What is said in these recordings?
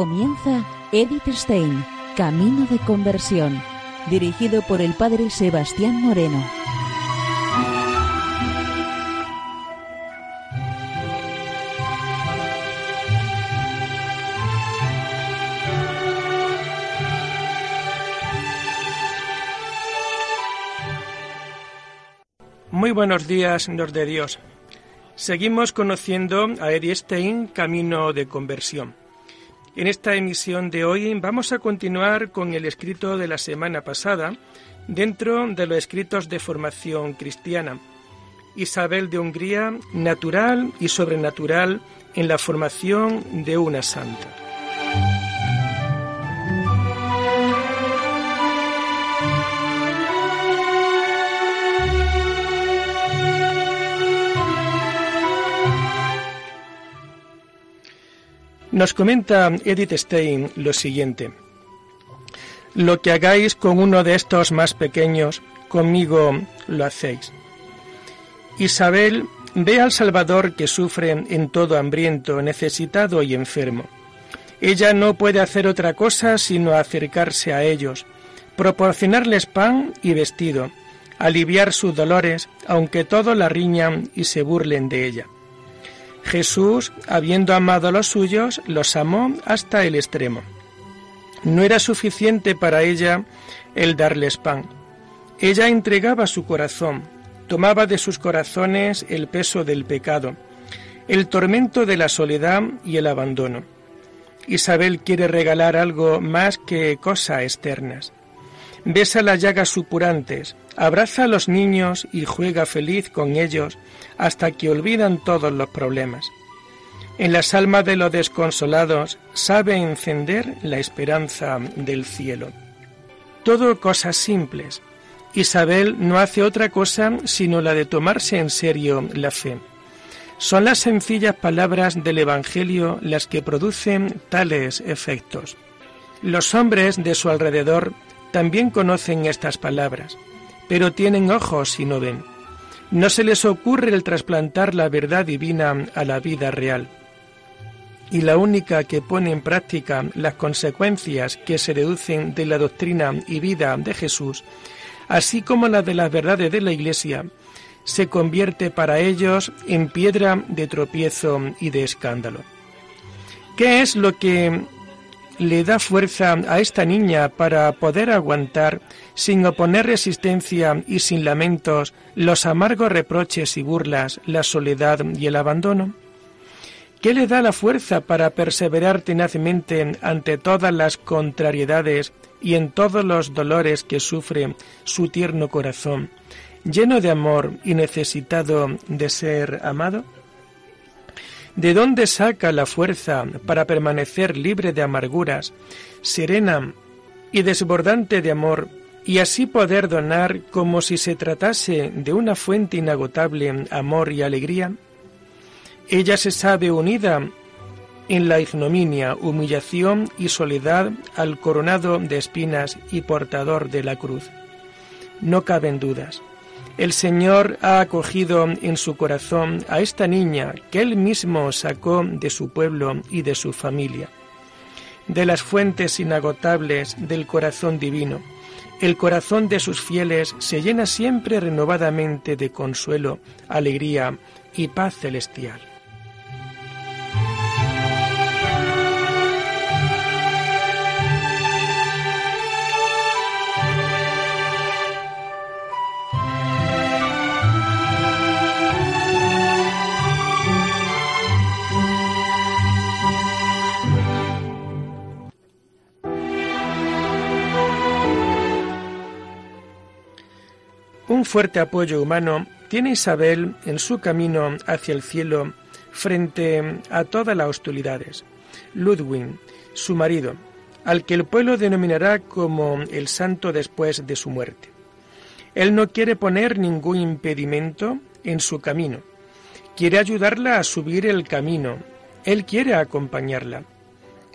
Comienza Edith Stein, Camino de Conversión, dirigido por el Padre Sebastián Moreno. Muy buenos días, nos de Dios. Seguimos conociendo a Edith Stein, Camino de Conversión. En esta emisión de hoy vamos a continuar con el escrito de la semana pasada dentro de los escritos de formación cristiana. Isabel de Hungría, natural y sobrenatural en la formación de una santa. Nos comenta Edith Stein lo siguiente. Lo que hagáis con uno de estos más pequeños, conmigo lo hacéis. Isabel ve al Salvador que sufre en todo hambriento, necesitado y enfermo. Ella no puede hacer otra cosa sino acercarse a ellos, proporcionarles pan y vestido, aliviar sus dolores, aunque todo la riñan y se burlen de ella. Jesús, habiendo amado a los suyos, los amó hasta el extremo. No era suficiente para ella el darles pan. Ella entregaba su corazón, tomaba de sus corazones el peso del pecado, el tormento de la soledad y el abandono. Isabel quiere regalar algo más que cosas externas. Besa las llagas supurantes, abraza a los niños y juega feliz con ellos hasta que olvidan todos los problemas. En las almas de los desconsolados sabe encender la esperanza del cielo. Todo cosas simples. Isabel no hace otra cosa sino la de tomarse en serio la fe. Son las sencillas palabras del Evangelio las que producen tales efectos. Los hombres de su alrededor también conocen estas palabras, pero tienen ojos y no ven. No se les ocurre el trasplantar la verdad divina a la vida real. Y la única que pone en práctica las consecuencias que se deducen de la doctrina y vida de Jesús, así como las de las verdades de la Iglesia, se convierte para ellos en piedra de tropiezo y de escándalo. ¿Qué es lo que le da fuerza a esta niña para poder aguantar sin oponer resistencia y sin lamentos, los amargos reproches y burlas, la soledad y el abandono? ¿Qué le da la fuerza para perseverar tenazmente ante todas las contrariedades y en todos los dolores que sufre su tierno corazón, lleno de amor y necesitado de ser amado? ¿De dónde saca la fuerza para permanecer libre de amarguras, serena y desbordante de amor y así poder donar como si se tratase de una fuente inagotable amor y alegría? Ella se sabe unida en la ignominia, humillación y soledad al coronado de espinas y portador de la cruz. No caben dudas. El Señor ha acogido en su corazón a esta niña que Él mismo sacó de su pueblo y de su familia, de las fuentes inagotables del corazón divino el corazón de sus fieles se llena siempre renovadamente de consuelo, alegría y paz celestial. Fuerte apoyo humano tiene Isabel en su camino hacia el cielo frente a todas las hostilidades. Ludwig, su marido, al que el pueblo denominará como el santo después de su muerte. Él no quiere poner ningún impedimento en su camino. Quiere ayudarla a subir el camino. Él quiere acompañarla.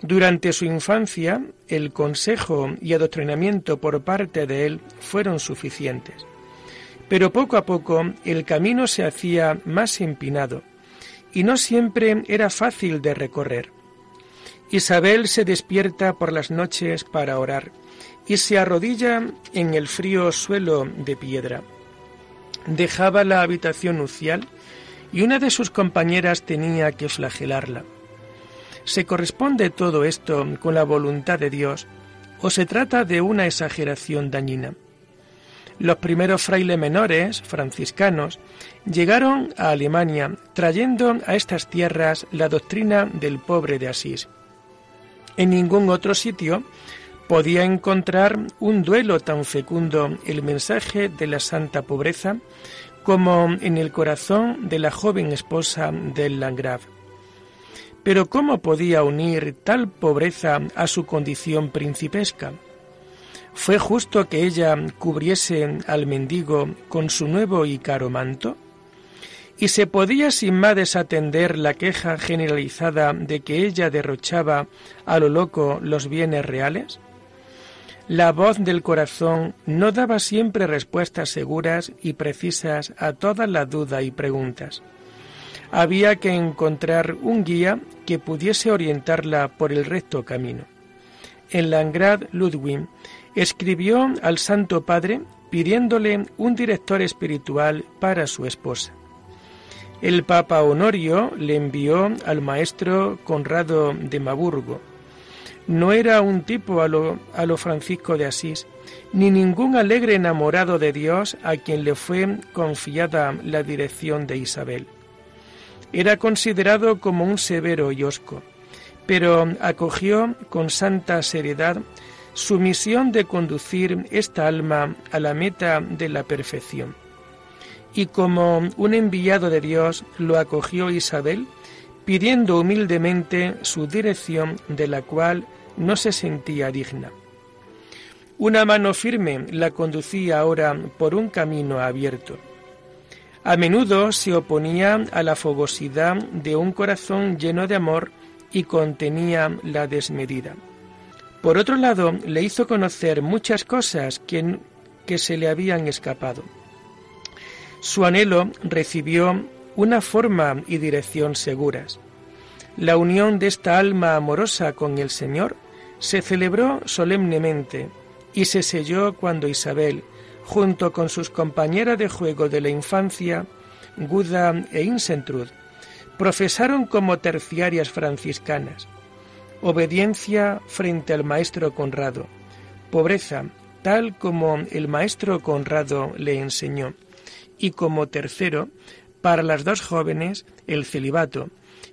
Durante su infancia, el consejo y adoctrinamiento por parte de él fueron suficientes. Pero poco a poco el camino se hacía más empinado y no siempre era fácil de recorrer. Isabel se despierta por las noches para orar y se arrodilla en el frío suelo de piedra. Dejaba la habitación nupcial y una de sus compañeras tenía que flagelarla. ¿Se corresponde todo esto con la voluntad de Dios o se trata de una exageración dañina? Los primeros frailes menores, franciscanos, llegaron a Alemania trayendo a estas tierras la doctrina del pobre de Asís. En ningún otro sitio podía encontrar un duelo tan fecundo el mensaje de la santa pobreza como en el corazón de la joven esposa del Landgraf. Pero ¿cómo podía unir tal pobreza a su condición principesca? ¿Fue justo que ella cubriese al mendigo con su nuevo y caro manto? ¿Y se podía sin más desatender la queja generalizada de que ella derrochaba a lo loco los bienes reales? La voz del corazón no daba siempre respuestas seguras y precisas a todas las dudas y preguntas. Había que encontrar un guía que pudiese orientarla por el recto camino. En Langrad Ludwig escribió al Santo Padre pidiéndole un director espiritual para su esposa. El Papa Honorio le envió al maestro Conrado de Maburgo. No era un tipo a lo, a lo Francisco de Asís, ni ningún alegre enamorado de Dios a quien le fue confiada la dirección de Isabel. Era considerado como un severo y osco, pero acogió con santa seriedad su misión de conducir esta alma a la meta de la perfección y como un enviado de Dios lo acogió Isabel, pidiendo humildemente su dirección de la cual no se sentía digna. Una mano firme la conducía ahora por un camino abierto. A menudo se oponía a la fogosidad de un corazón lleno de amor y contenía la desmedida. Por otro lado, le hizo conocer muchas cosas que, se le habían escapado. Su anhelo recibió una forma y dirección seguras. La unión de esta alma amorosa con el Señor se celebró solemnemente y se selló cuando Isabel, junto con sus compañeras de juego de la infancia, Guda e Insentrud, profesaron como terciarias franciscanas, obediencia frente al maestro Conrado, pobreza tal como el maestro Conrado le enseñó y como tercero, para las dos jóvenes, el celibato,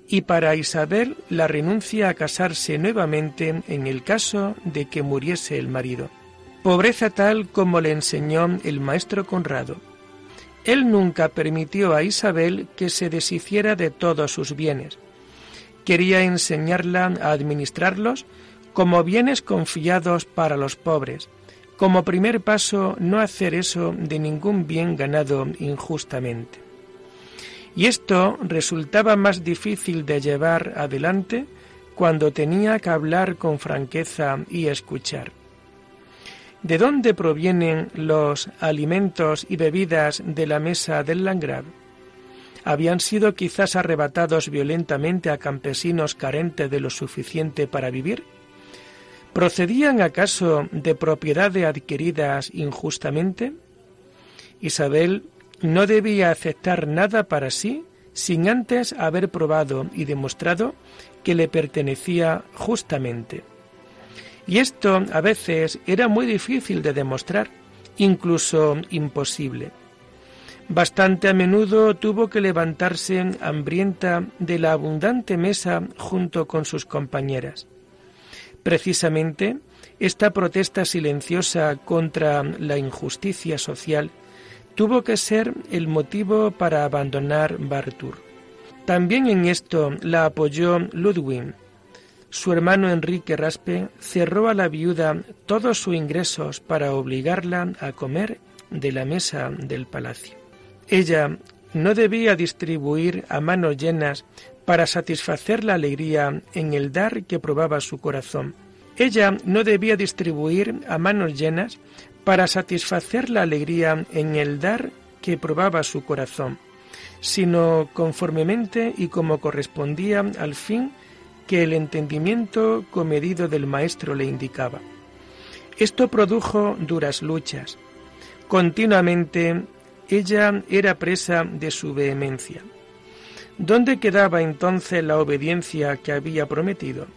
y para Isabel la renuncia a casarse nuevamente en el caso de que muriese el marido. Pobreza tal como le enseñó el maestro Conrado. Él nunca permitió a Isabel que se deshiciera de todos sus bienes. Quería enseñarla a administrarlos como bienes confiados para los pobres, como primer paso, no hacer eso de ningún bien ganado injustamente. Y esto resultaba más difícil de llevar adelante cuando tenía que hablar con franqueza y escuchar. ¿De dónde provienen los alimentos y bebidas de la mesa del Landgrave? ¿Habían sido quizás arrebatados violentamente a campesinos carentes de lo suficiente para vivir? ¿Procedían acaso de propiedades adquiridas injustamente? Isabel no debía aceptar nada para sí sin antes haber probado y demostrado que le pertenecía justamente. Y esto a veces era muy difícil de demostrar, incluso imposible. Bastante a menudo tuvo que levantarse hambrienta de la abundante mesa junto con sus compañeras. Precisamente, esta protesta silenciosa contra la injusticia social tuvo que ser el motivo para abandonar Bartur. También en esto la apoyó Ludwig. Su hermano Enrique Raspe cerró a la viuda todos sus ingresos para obligarla a comer de la mesa del palacio. Ella no debía distribuir a manos llenas para satisfacer la alegría en el dar que probaba su corazón. Ella no debía distribuir a manos llenas para satisfacer la alegría en el dar que probaba su corazón, sino conformemente y como correspondía al fin que el entendimiento comedido del maestro le indicaba. Esto produjo duras luchas. Continuamente ella era presa de su vehemencia. ¿Dónde quedaba entonces la obediencia que había prometido?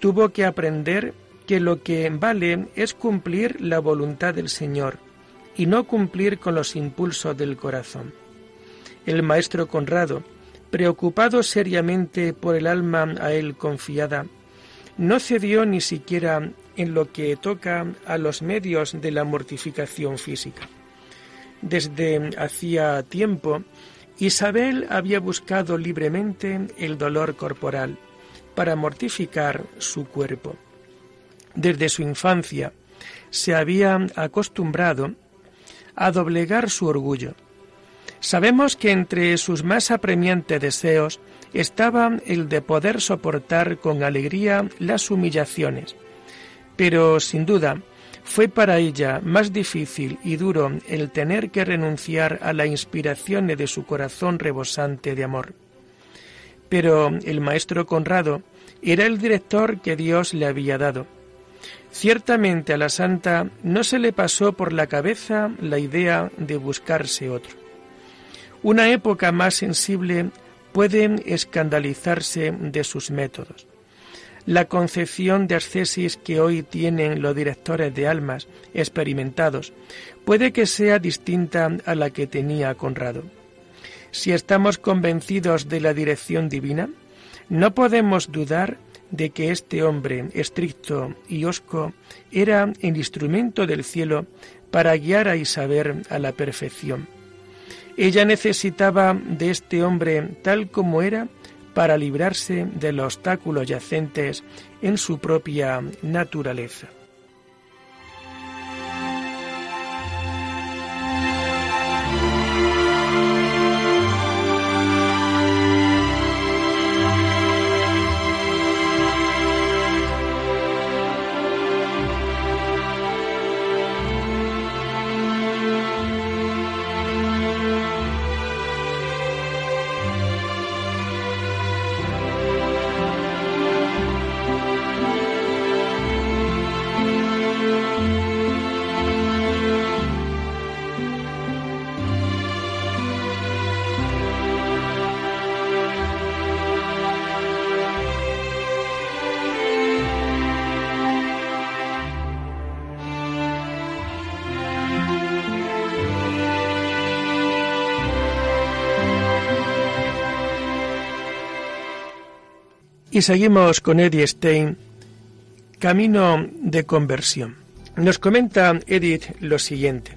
Tuvo que aprender que lo que vale es cumplir la voluntad del Señor y no cumplir con los impulsos del corazón. El maestro Conrado, preocupado seriamente por el alma a él confiada, no cedió ni siquiera en lo que toca a los medios de la mortificación física. Desde hacía tiempo, Isabel había buscado libremente el dolor corporal para mortificar su cuerpo. Desde su infancia se había acostumbrado a doblegar su orgullo. Sabemos que entre sus más apremiantes deseos estaba el de poder soportar con alegría las humillaciones, pero sin duda fue para ella más difícil y duro el tener que renunciar a la inspiración de su corazón rebosante de amor. Pero el maestro Conrado era el director que Dios le había dado. Ciertamente a la santa no se le pasó por la cabeza la idea de buscarse otro. Una época más sensible puede escandalizarse de sus métodos. La concepción de ascesis que hoy tienen los directores de almas experimentados puede que sea distinta a la que tenía Conrado. Si estamos convencidos de la dirección divina, no podemos dudar de que este hombre estricto y osco era el instrumento del cielo para guiar a Isabel a la perfección. Ella necesitaba de este hombre tal como era para librarse de los obstáculos yacentes en su propia naturaleza. Y seguimos con Eddie Stein, Camino de conversión. Nos comenta Edith lo siguiente.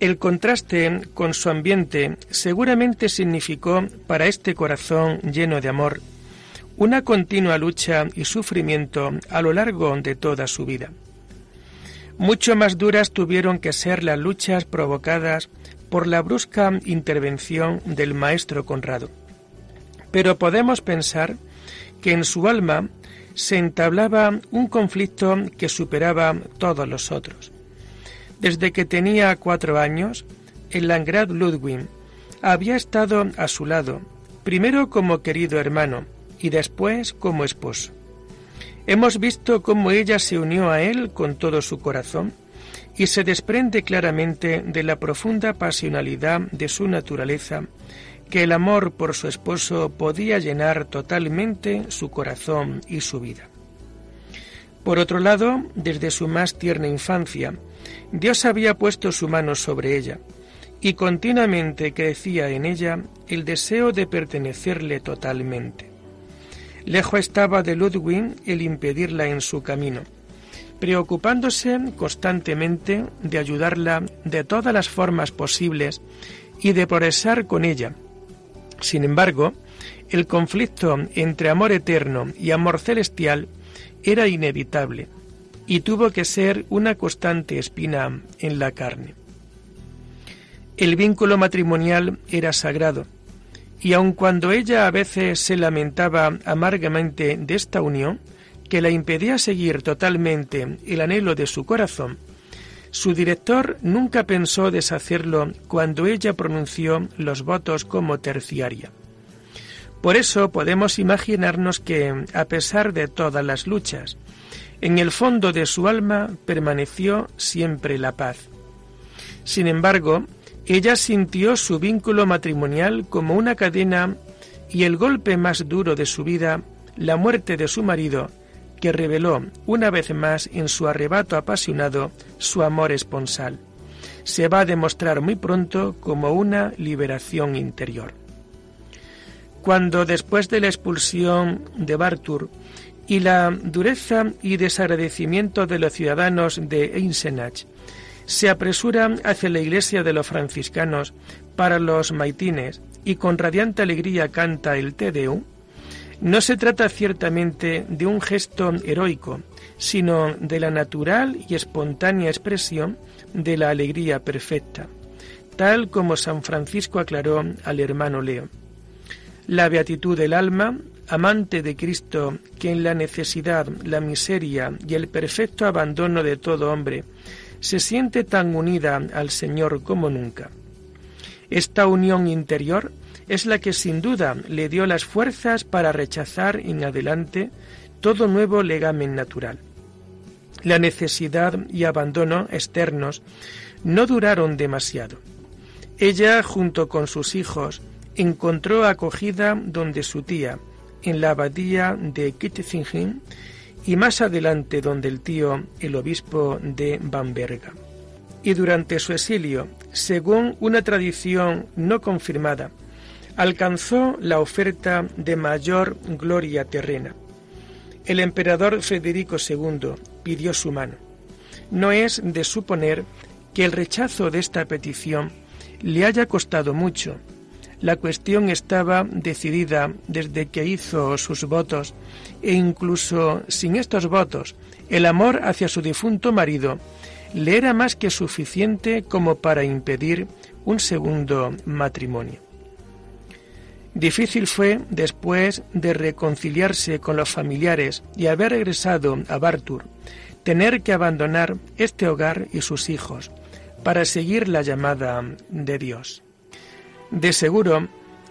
El contraste con su ambiente seguramente significó para este corazón lleno de amor una continua lucha y sufrimiento a lo largo de toda su vida. Mucho más duras tuvieron que ser las luchas provocadas por la brusca intervención del maestro Conrado. Pero podemos pensar que en su alma se entablaba un conflicto que superaba todos los otros. Desde que tenía cuatro años, el Landgraf Ludwig había estado a su lado, primero como querido hermano y después como esposo. Hemos visto cómo ella se unió a él con todo su corazón y se desprende claramente de la profunda pasionalidad de su naturaleza que el amor por su esposo podía llenar totalmente su corazón y su vida. Por otro lado, desde su más tierna infancia, Dios había puesto su mano sobre ella, y continuamente crecía en ella el deseo de pertenecerle totalmente. Lejos estaba de Ludwig el impedirla en su camino, preocupándose constantemente de ayudarla de todas las formas posibles y de progresar con ella, sin embargo, el conflicto entre amor eterno y amor celestial era inevitable y tuvo que ser una constante espina en la carne. El vínculo matrimonial era sagrado, y aun cuando ella a veces se lamentaba amargamente de esta unión, que la impedía seguir totalmente el anhelo de su corazón, su director nunca pensó deshacerlo cuando ella pronunció los votos como terciaria. Por eso podemos imaginarnos que, a pesar de todas las luchas, en el fondo de su alma permaneció siempre la paz. Sin embargo, ella sintió su vínculo matrimonial como una cadena y el golpe más duro de su vida, la muerte de su marido, que reveló una vez más en su arrebato apasionado su amor esponsal, se va a demostrar muy pronto como una liberación interior. Cuando después de la expulsión de Bartur y la dureza y desagradecimiento de los ciudadanos de Eisenach se apresura hacia la iglesia de los franciscanos para los maitines y con radiante alegría canta el Te Deum, no se trata ciertamente de un gesto heroico, sino de la natural y espontánea expresión de la alegría perfecta, tal como San Francisco aclaró al hermano Leo. La beatitud del alma, amante de Cristo, que en la necesidad, la miseria y el perfecto abandono de todo hombre se siente tan unida al Señor como nunca. Esta unión interior es la que sin duda le dio las fuerzas para rechazar en adelante todo nuevo legamen natural. La necesidad y abandono externos no duraron demasiado. Ella, junto con sus hijos, encontró acogida donde su tía, en la abadía de Kitzingen, y más adelante donde el tío, el obispo de Bamberga. Y durante su exilio, según una tradición no confirmada, alcanzó la oferta de mayor gloria terrena. El emperador Federico II pidió su mano. No es de suponer que el rechazo de esta petición le haya costado mucho, la cuestión estaba decidida desde que hizo sus votos e incluso sin estos votos, el amor hacia su difunto marido le era más que suficiente como para impedir un segundo matrimonio. Difícil fue, después de reconciliarse con los familiares y haber regresado a Bartur, tener que abandonar este hogar y sus hijos para seguir la llamada de Dios. De seguro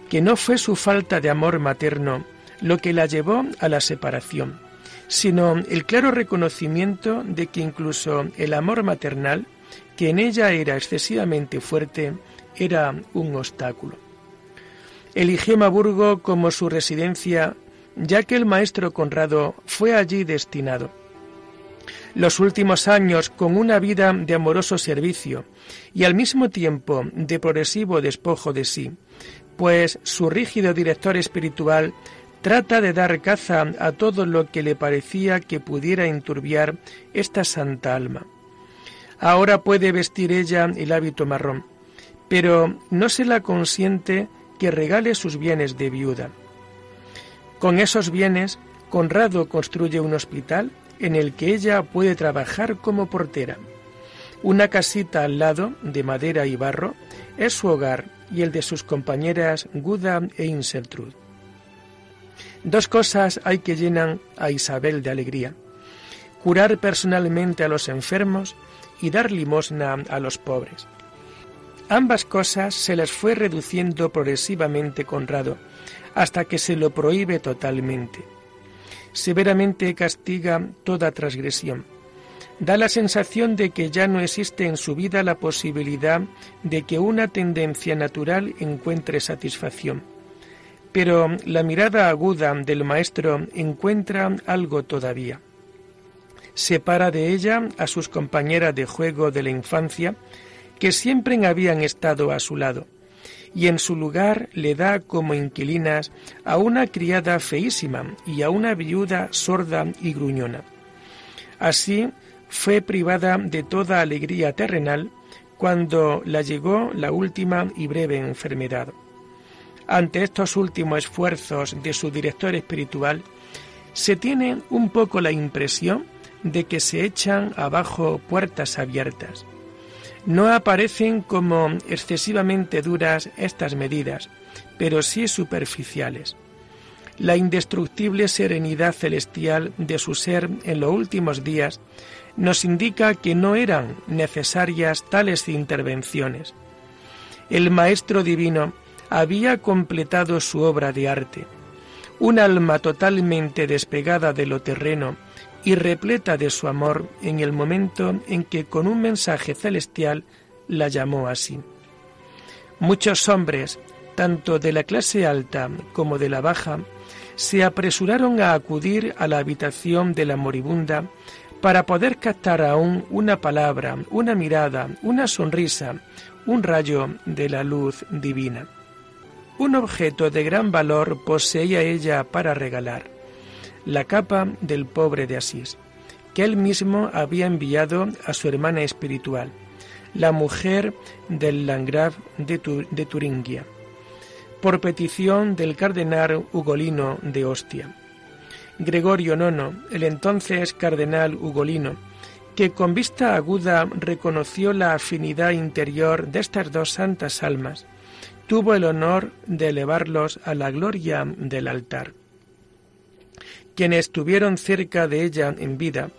que no fue su falta de amor materno lo que la llevó a la separación, sino el claro reconocimiento de que incluso el amor maternal, que en ella era excesivamente fuerte, era un obstáculo. Eligió Maburgo como su residencia, ya que el maestro Conrado fue allí destinado los últimos años con una vida de amoroso servicio y al mismo tiempo de progresivo despojo de sí, pues su rígido director espiritual trata de dar caza a todo lo que le parecía que pudiera enturbiar esta santa alma. Ahora puede vestir ella el hábito marrón, pero no se la consiente que regale sus bienes de viuda. Con esos bienes, Conrado construye un hospital en el que ella puede trabajar como portera. Una casita al lado, de madera y barro, es su hogar y el de sus compañeras Guda e Inseltrud. Dos cosas hay que llenan a Isabel de alegría. Curar personalmente a los enfermos y dar limosna a los pobres. Ambas cosas se las fue reduciendo progresivamente Conrado, hasta que se lo prohíbe totalmente severamente castiga toda transgresión. Da la sensación de que ya no existe en su vida la posibilidad de que una tendencia natural encuentre satisfacción. Pero la mirada aguda del maestro encuentra algo todavía. Separa de ella a sus compañeras de juego de la infancia, que siempre habían estado a su lado y en su lugar le da como inquilinas a una criada feísima y a una viuda sorda y gruñona. Así fue privada de toda alegría terrenal cuando la llegó la última y breve enfermedad. Ante estos últimos esfuerzos de su director espiritual, se tiene un poco la impresión de que se echan abajo puertas abiertas no aparecen como excesivamente duras estas medidas, pero sí superficiales. La indestructible serenidad celestial de su ser en los últimos días nos indica que no eran necesarias tales intervenciones. El Maestro Divino había completado su obra de arte, un alma totalmente despegada de lo terreno y repleta de su amor en el momento en que con un mensaje celestial la llamó así. Muchos hombres, tanto de la clase alta como de la baja, se apresuraron a acudir a la habitación de la moribunda para poder captar aún una palabra, una mirada, una sonrisa, un rayo de la luz divina. Un objeto de gran valor poseía ella para regalar, la capa del pobre de Asís, que él mismo había enviado a su hermana espiritual, la mujer del Landgraf de, Turingia, por petición del cardenal Ugolino de Ostia. Gregorio IX, el entonces cardenal Ugolino, que con vista aguda reconoció la afinidad interior de estas dos santas almas, tuvo el honor de elevarlos a la gloria del altar. Quienes estuvieron cerca de ella en vida,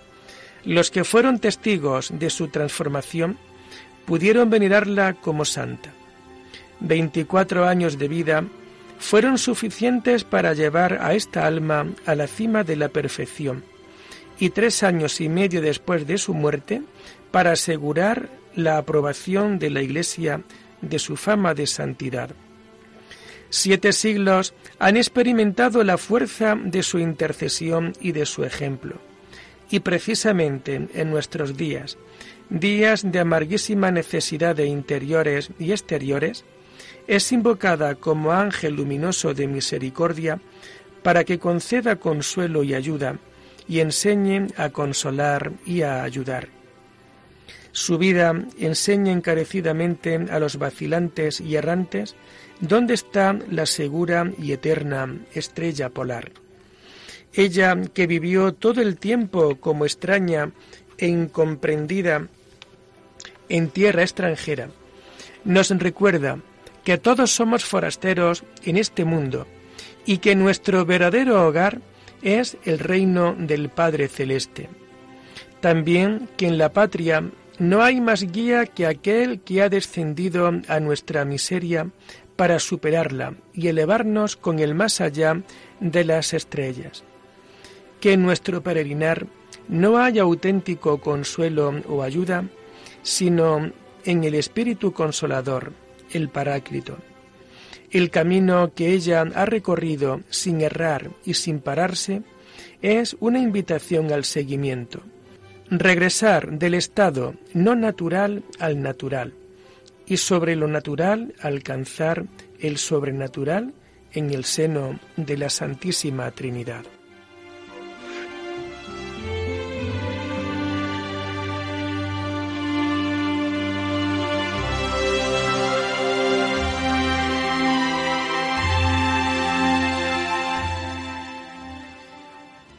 los que fueron testigos de su transformación, pudieron venerarla como santa. Veinticuatro años de vida fueron suficientes para llevar a esta alma a la cima de la perfección, y tres años y medio después de su muerte para asegurar la aprobación de la Iglesia de su fama de santidad. Siete siglos han experimentado la fuerza de su intercesión y de su ejemplo. Y precisamente en nuestros días, días de amarguísima necesidad de interiores y exteriores, es invocada como ángel luminoso de misericordia para que conceda consuelo y ayuda y enseñe a consolar y a ayudar. Su vida enseña encarecidamente a los vacilantes y errantes dónde está la segura y eterna estrella polar. Ella, que vivió todo el tiempo como extraña e incomprendida en tierra extranjera, nos recuerda que todos somos forasteros en este mundo y que nuestro verdadero hogar es el reino del Padre Celeste. También que en la patria no hay más guía que aquel que ha descendido a nuestra miseria para superarla y elevarnos con el más allá de las estrellas. Que en nuestro peregrinar no haya auténtico consuelo o ayuda, sino en el Espíritu Consolador, el Paráclito. El camino que ella ha recorrido sin errar y sin pararse es una invitación al seguimiento regresar del estado no natural al natural y sobre lo natural alcanzar el sobrenatural en el seno de la Santísima Trinidad.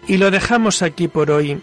Y lo dejamos aquí por hoy